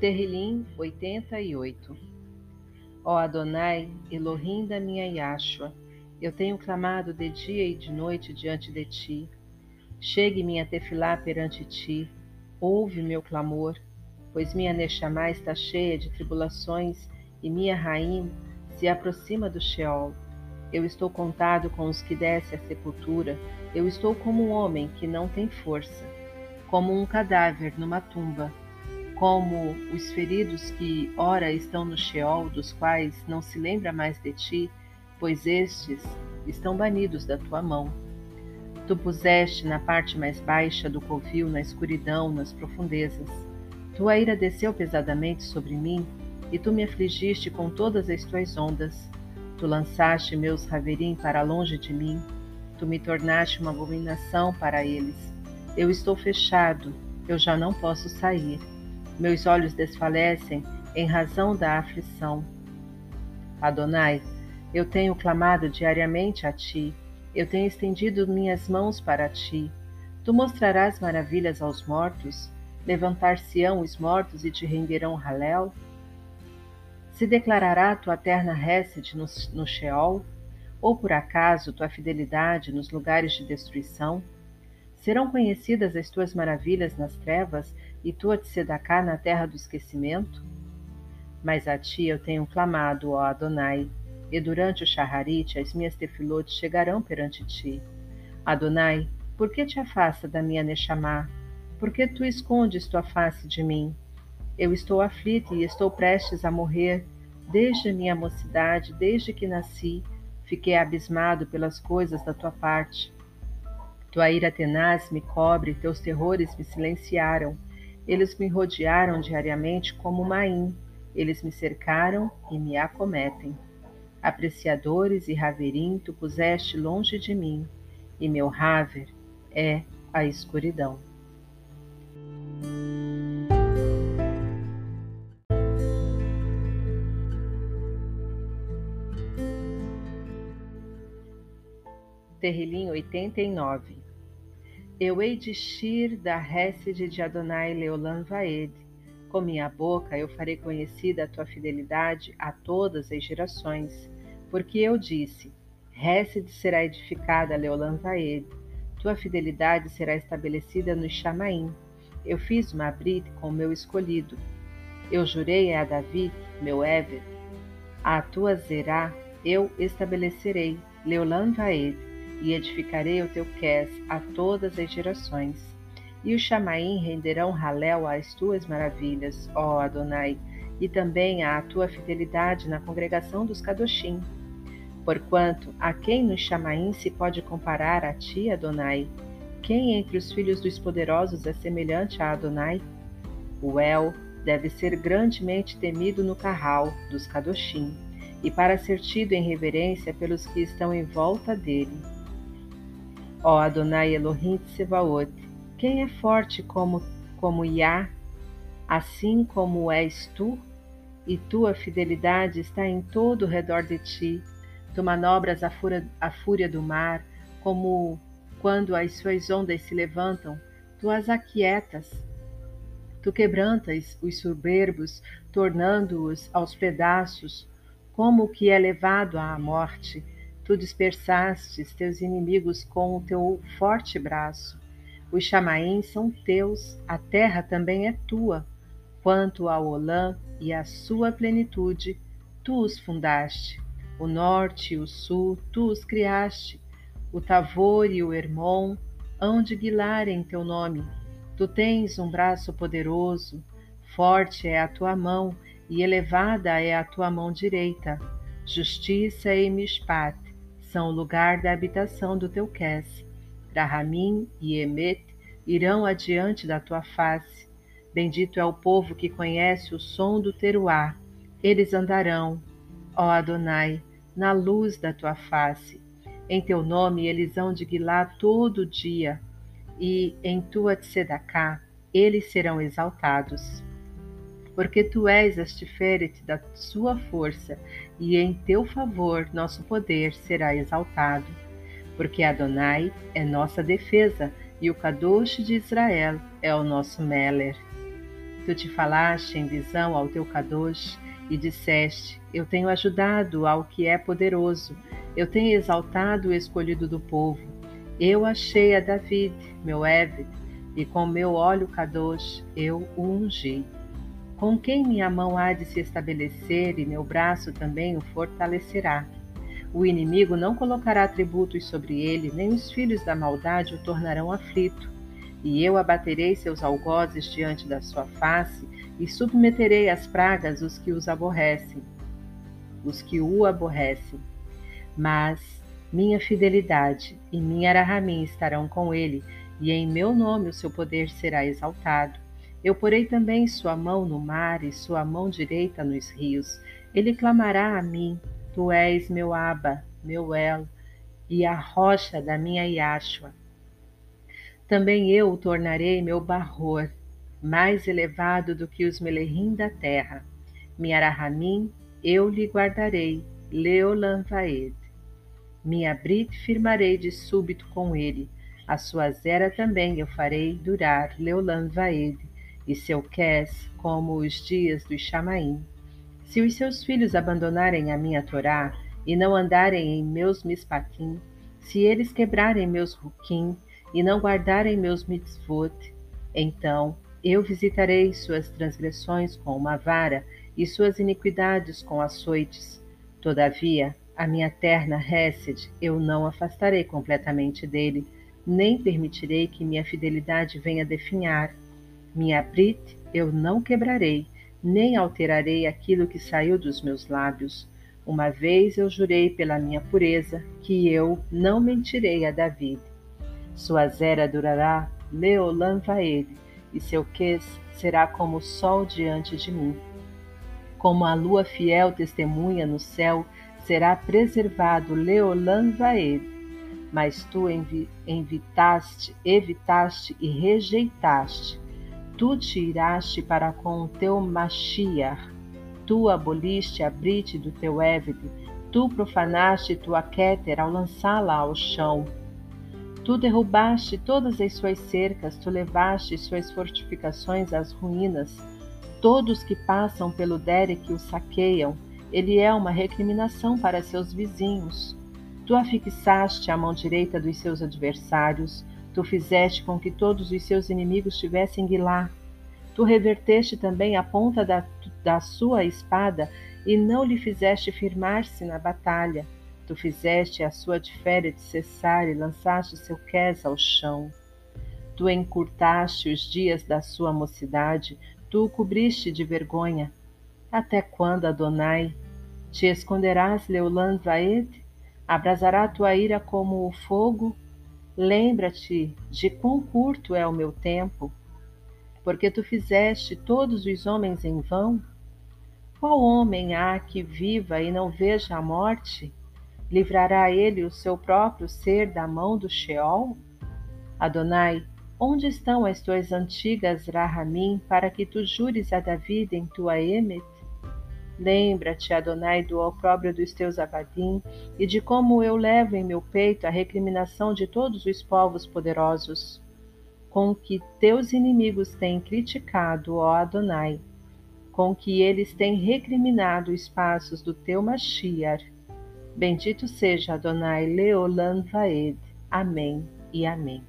Terrilim 88 Ó Adonai, Elohim da minha Yashua, eu tenho clamado de dia e de noite diante de ti. Chegue minha tefilá perante ti, ouve meu clamor, pois minha Neshama está cheia de tribulações e minha Raim se aproxima do Sheol. Eu estou contado com os que descem à sepultura, eu estou como um homem que não tem força, como um cadáver numa tumba como os feridos que ora estão no Sheol, dos quais não se lembra mais de ti, pois estes estão banidos da tua mão. Tu puseste na parte mais baixa do covil, na escuridão, nas profundezas. Tua ira desceu pesadamente sobre mim, e tu me afligiste com todas as tuas ondas. Tu lançaste meus raverim para longe de mim, tu me tornaste uma abominação para eles. Eu estou fechado, eu já não posso sair. Meus olhos desfalecem em razão da aflição. Adonai, eu tenho clamado diariamente a ti, eu tenho estendido minhas mãos para ti. Tu mostrarás maravilhas aos mortos, levantar-se-ão os mortos e te renderão Halel? Se declarará tua terna Hesed no, no Sheol? Ou por acaso tua fidelidade nos lugares de destruição? Serão conhecidas as tuas maravilhas nas trevas e tua tzedaká na terra do esquecimento? Mas a ti eu tenho clamado, ó Adonai, e durante o Shaharit as minhas tefilotes chegarão perante ti. Adonai, por que te afasta da minha Neshama? Por que tu escondes tua face de mim? Eu estou aflita e estou prestes a morrer. Desde minha mocidade, desde que nasci, fiquei abismado pelas coisas da tua parte. Tua ira tenaz me cobre, teus terrores me silenciaram. Eles me rodearam diariamente como Maim. Eles me cercaram e me acometem. Apreciadores e Raverim tu puseste longe de mim, e meu Haver é a escuridão. Terrilim 89 eu hei de Shir da Hesed de Adonai Leolam Vaed. Com minha boca eu farei conhecida a tua fidelidade a todas as gerações. Porque eu disse: Hesed será edificada Leolam Vaed. Tua fidelidade será estabelecida no Chamaim. Eu fiz uma brite com o meu escolhido. Eu jurei a Davi, meu Ever. A tua Zerá eu estabelecerei, Leolam Vaed e edificarei o teu Ques a todas as gerações. E os Chamaim renderão Halel às tuas maravilhas, ó Adonai, e também à tua fidelidade na congregação dos Kadoshim. Porquanto, a quem nos Chamaim se pode comparar a ti, Adonai? Quem entre os filhos dos poderosos é semelhante a Adonai? O El deve ser grandemente temido no carral dos Kadoshim, e para ser tido em reverência pelos que estão em volta dele. Ó Adonai Elohim Tsebaot, quem é forte como, como Yah, assim como és tu? E tua fidelidade está em todo o redor de ti. Tu manobras a fúria, a fúria do mar, como quando as suas ondas se levantam, tu as aquietas. Tu quebrantas os soberbos, tornando-os aos pedaços, como o que é levado à morte Tu dispersastes teus inimigos com o teu forte braço. Os chamaim são teus, a terra também é tua. Quanto ao Olã e à sua plenitude, tu os fundaste. O norte e o sul, tu os criaste. O Tavor e o Hermon hão de guilar em teu nome. Tu tens um braço poderoso, forte é a tua mão e elevada é a tua mão direita. Justiça e mishpat são o lugar da habitação do teu Ques. Rahamim e Emet irão adiante da tua face. Bendito é o povo que conhece o som do teruá. Eles andarão, ó Adonai, na luz da tua face. Em teu nome eles hão de guilar todo dia, e em tua tzedaká eles serão exaltados porque tu és este férete da sua força, e em teu favor nosso poder será exaltado. Porque Adonai é nossa defesa, e o Kadosh de Israel é o nosso Meler. Tu te falaste em visão ao teu Kadosh e disseste: Eu tenho ajudado ao que é poderoso, eu tenho exaltado o escolhido do povo. Eu achei a David, meu Eved, e com meu óleo Kadosh eu o ungi. Com quem minha mão há de se estabelecer e meu braço também o fortalecerá. O inimigo não colocará tributos sobre ele, nem os filhos da maldade o tornarão aflito. E eu abaterei seus algozes diante da sua face, e submeterei às pragas os que os aborrecem, os que o aborrecem. Mas minha fidelidade e minha Arahamim estarão com ele, e em meu nome o seu poder será exaltado. Eu porei também sua mão no mar e sua mão direita nos rios. Ele clamará a mim: Tu és meu Aba, meu El, e a rocha da minha Yashua. Também eu o tornarei meu barror, mais elevado do que os melerrim da terra. Miarahamim, eu lhe guardarei, Leolam Vaed. Minha brit firmarei de súbito com ele, a sua zera também eu farei durar, Leolam Vaed, e seu Kes como os dias dos Chamaim. Se os seus filhos abandonarem a minha Torá e não andarem em meus mispatim, se eles quebrarem meus ruquim e não guardarem meus mitzvot, então eu visitarei suas transgressões com uma vara e suas iniquidades com açoites. Todavia, a minha terna Hesed eu não afastarei completamente dele, nem permitirei que minha fidelidade venha definhar. Minha Brit eu não quebrarei, nem alterarei aquilo que saiu dos meus lábios. Uma vez eu jurei pela minha pureza que eu não mentirei a David. Sua zera durará Leolam Vaed, e seu ques será como o sol diante de mim. Como a lua fiel testemunha no céu, será preservado Leolam Vaed. Mas tu evitaste, evitaste e rejeitaste. Tu te iraste para com o teu Mashiach. Tu aboliste a brite do teu Évede. Tu profanaste tua Kéter ao lançá-la ao chão Tu derrubaste todas as suas cercas, tu levaste suas fortificações às ruínas. Todos que passam pelo Derek o saqueiam, ele é uma recriminação para seus vizinhos. Tu afixaste a mão direita dos seus adversários, tu fizeste com que todos os seus inimigos tivessem guilá. Tu reverteste também a ponta da, da sua espada e não lhe fizeste firmar-se na batalha. Tu fizeste a sua de cessar e lançaste seu qués ao chão. Tu encurtaste os dias da sua mocidade, tu o cobriste de vergonha. Até quando, Adonai? Te esconderás, Leulan Vaed? Abrasará tua ira como o fogo? Lembra-te de quão curto é o meu tempo, porque tu fizeste todos os homens em vão? Qual homem há que viva e não veja a morte? Livrará ele o seu próprio ser da mão do Sheol? Adonai, onde estão as tuas antigas Rahamim para que tu jures a David em tua Emet? Lembra-te, Adonai, do opróbrio dos teus abadim e de como eu levo em meu peito a recriminação de todos os povos poderosos, com que teus inimigos têm criticado, ó Adonai, com que eles têm recriminado os passos do teu Mashiach Bendito seja Adonai Leolam Vaed. Amém e amém.